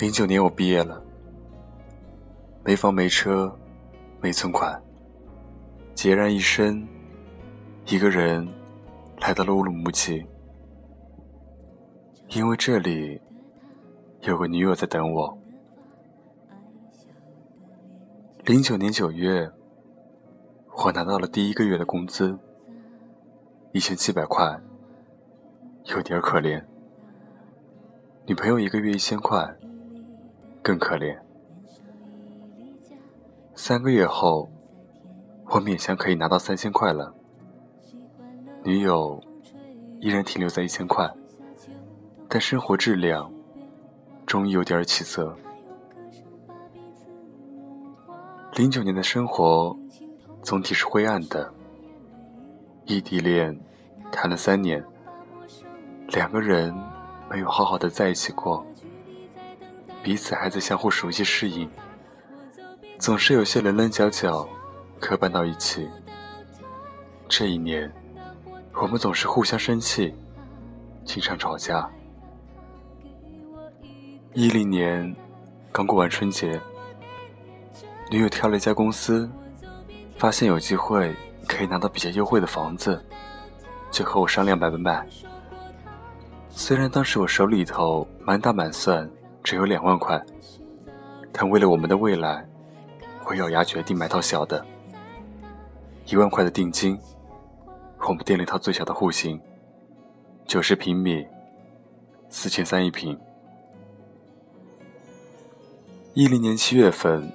零九年我毕业了，没房没车，没存款，孑然一身，一个人来到了乌鲁木齐，因为这里有个女友在等我。零九年九月，我拿到了第一个月的工资，一千七百块，有点可怜。女朋友一个月一千块。更可怜。三个月后，我勉强可以拿到三千块了。女友依然停留在一千块，但生活质量终于有点起色。零九年的生活总体是灰暗的。异地恋谈了三年，两个人没有好好的在一起过。彼此还在相互熟悉适应，总是有些棱棱角角磕绊到一起。这一年，我们总是互相生气，经常吵架。一零年刚过完春节，女友挑了一家公司，发现有机会可以拿到比较优惠的房子，就和我商量买不买。虽然当时我手里头满打满算。只有两万块，但为了我们的未来，我咬牙决定买套小的。一万块的定金，我们订了一套最小的户型，九十平米，四千三一平。一零年七月份，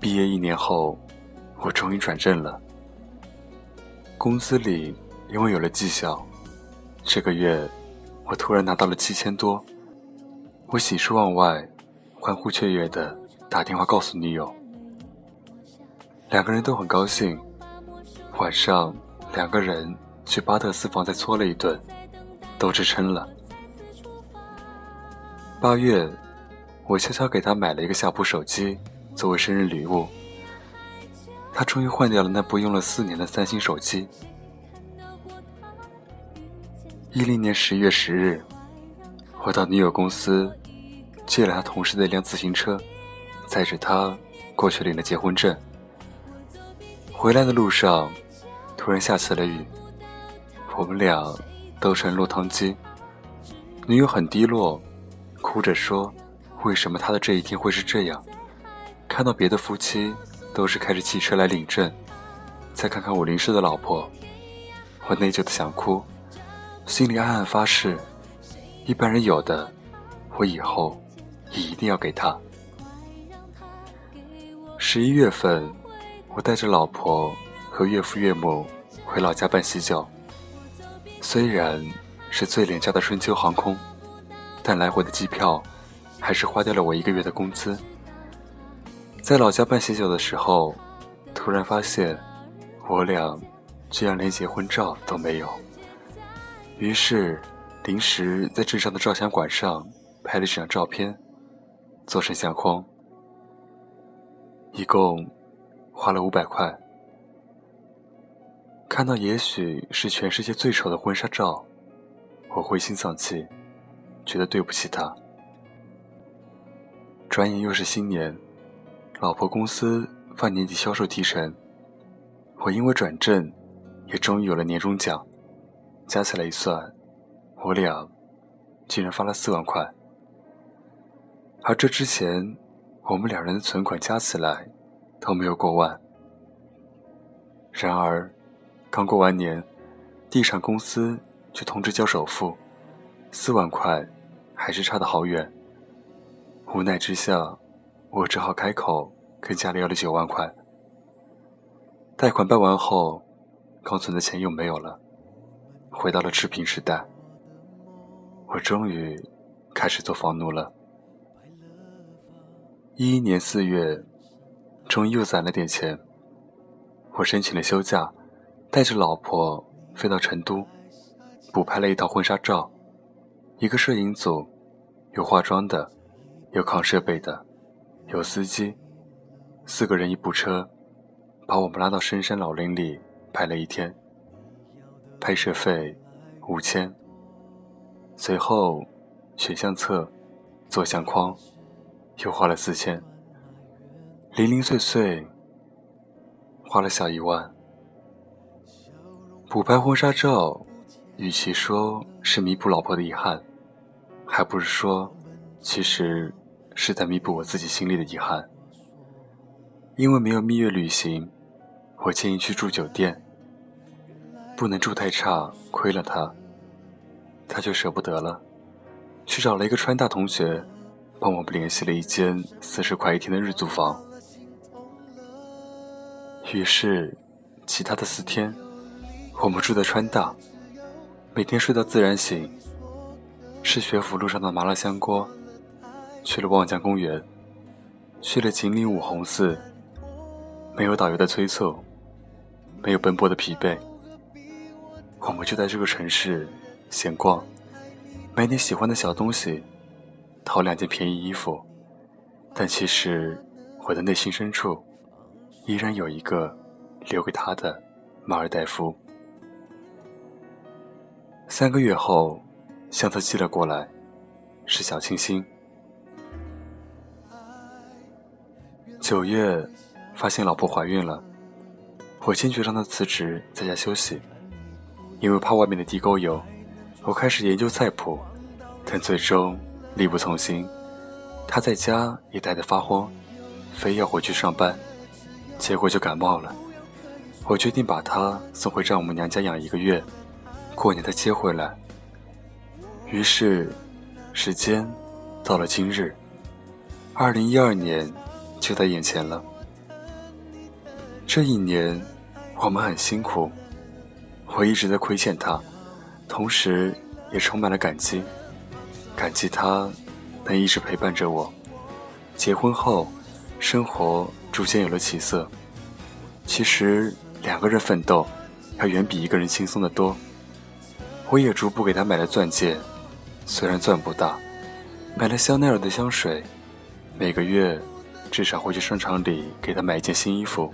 毕业一年后，我终于转正了。公司里因为有了绩效，这个月我突然拿到了七千多。我喜出望外，欢呼雀跃的打电话告诉女友，两个人都很高兴。晚上，两个人去巴特私房菜搓了一顿，都吃撑了。八月，我悄悄给他买了一个夏普手机作为生日礼物，他终于换掉了那部用了四年的三星手机。一零年十一月十日，我到女友公司。借了他同事的一辆自行车，载着他过去领了结婚证。回来的路上，突然下起了雨，我们俩都成落汤鸡。女友很低落，哭着说：“为什么他的这一天会是这样？看到别的夫妻都是开着汽车来领证，再看看我淋湿的老婆，我内疚的想哭，心里暗暗发誓：一般人有的，我以后。”也一定要给他。十一月份，我带着老婆和岳父岳母回老家办喜酒。虽然是最廉价的春秋航空，但来回的机票还是花掉了我一个月的工资。在老家办喜酒的时候，突然发现我俩居然连结婚照都没有。于是，临时在镇上的照相馆上拍了几张照片。做成相框，一共花了五百块。看到也许是全世界最丑的婚纱照，我灰心丧气，觉得对不起他。转眼又是新年，老婆公司发年底销售提成，我因为转正，也终于有了年终奖，加起来一算，我俩竟然发了四万块。而这之前，我们两人的存款加起来都没有过万。然而，刚过完年，地产公司却通知交首付，四万块还是差得好远。无奈之下，我只好开口跟家里要了九万块。贷款办完后，刚存的钱又没有了，回到了赤贫时代。我终于开始做房奴了。一一年四月，终于又攒了点钱。我申请了休假，带着老婆飞到成都，补拍了一套婚纱照。一个摄影组，有化妆的，有扛设备的，有司机，四个人一部车，把我们拉到深山老林里拍了一天。拍摄费五千。随后选相册，做相框。又花了四千，零零碎碎花了小一万。补拍婚纱照，与其说是弥补老婆的遗憾，还不是说，其实是在弥补我自己心里的遗憾。因为没有蜜月旅行，我建议去住酒店，不能住太差，亏了他，他就舍不得了，去找了一个川大同学，帮我们联系了一间四十块一天的日租房。于是，其他的四天，我们住在川大，每天睡到自然醒，吃学府路上的麻辣香锅，去了望江公园，去了锦里五红寺。没有导游的催促，没有奔波的疲惫，我们就在这个城市闲逛，买点喜欢的小东西，淘两件便宜衣服。但其实我的内心深处，依然有一个留给他的马尔代夫。三个月后，相册寄了过来，是小清新。九月。发现老婆怀孕了，我坚决让她辞职在家休息，因为怕外面的地沟油。我开始研究菜谱，但最终力不从心。她在家也待得发慌，非要回去上班，结果就感冒了。我决定把她送回丈母娘家养一个月，过年再接回来。于是，时间到了今日，二零一二年就在眼前了。这一年，我们很辛苦，我一直在亏欠他，同时也充满了感激，感激他能一直陪伴着我。结婚后，生活逐渐有了起色。其实两个人奋斗，要远比一个人轻松的多。我也逐步给他买了钻戒，虽然钻不大，买了香奈儿的香水，每个月至少会去商场里给他买一件新衣服。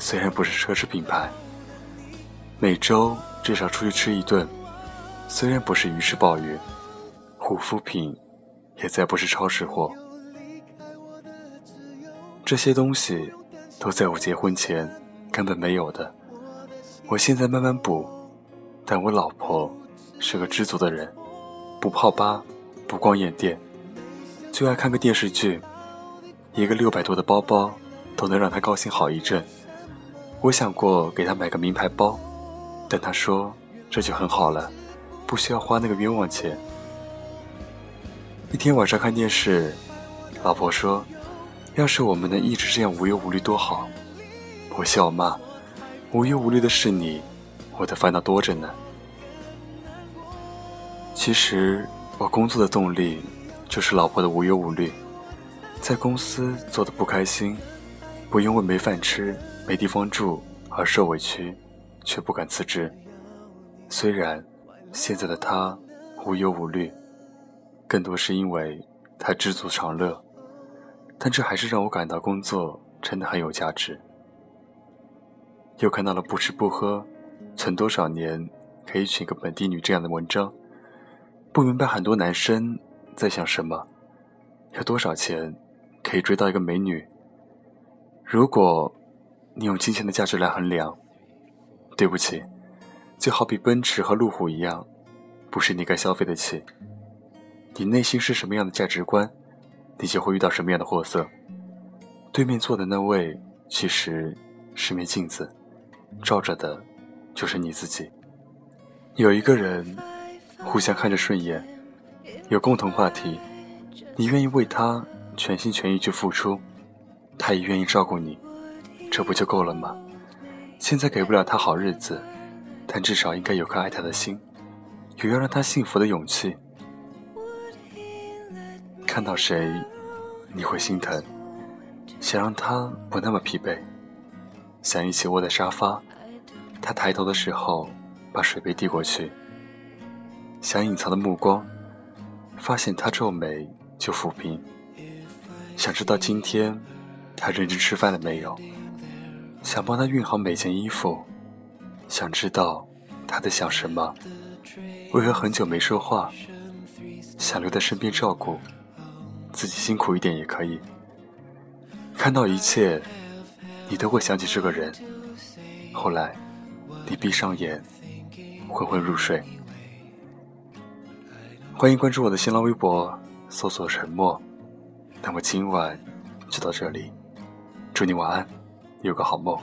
虽然不是奢侈品牌，每周至少出去吃一顿；虽然不是鱼翅鲍鱼，护肤品也再不是超市货。这些东西都在我结婚前根本没有的。我现在慢慢补，但我老婆是个知足的人，不泡吧，不逛夜店，就爱看个电视剧。一个六百多的包包都能让她高兴好一阵。我想过给她买个名牌包，但她说这就很好了，不需要花那个冤枉钱。一天晚上看电视，老婆说：“要是我们能一直这样无忧无虑多好。”我笑骂：“无忧无虑的是你，我的烦恼多着呢。”其实我工作的动力就是老婆的无忧无虑，在公司做的不开心，不因为没饭吃。没地方住而受委屈，却不敢辞职。虽然现在的他无忧无虑，更多是因为他知足常乐，但这还是让我感到工作真的很有价值。又看到了不吃不喝，存多少年可以娶个本地女这样的文章，不明白很多男生在想什么，要多少钱可以追到一个美女？如果。你用金钱的价值来衡量，对不起，就好比奔驰和路虎一样，不是你该消费得起。你内心是什么样的价值观，你就会遇到什么样的货色。对面坐的那位其实是面镜子，照着的就是你自己。有一个人，互相看着顺眼，有共同话题，你愿意为他全心全意去付出，他也愿意照顾你。这不就够了吗？现在给不了他好日子，但至少应该有颗爱他的心，有要让他幸福的勇气。看到谁，你会心疼，想让他不那么疲惫，想一起窝在沙发，他抬头的时候把水杯递过去，想隐藏的目光，发现他皱眉就抚平，想知道今天他认真吃饭了没有。想帮他熨好每件衣服，想知道他在想什么，为何很久没说话，想留在身边照顾，自己辛苦一点也可以。看到一切，你都会想起这个人。后来，你闭上眼，昏昏入睡。欢迎关注我的新浪微博，搜索“沉默”。那么今晚就到这里，祝你晚安，有个好梦。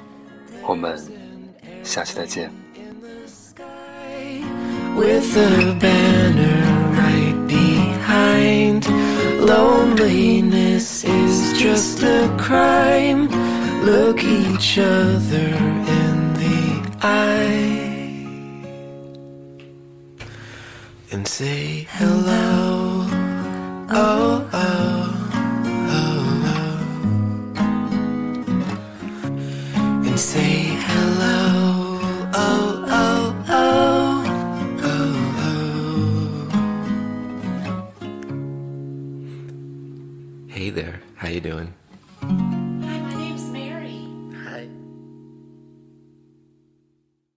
我们下期再见。with a banner right behind. Loneliness is just a crime. Look each other in the eye and say hello. Oh, oh, oh, oh. And say hello.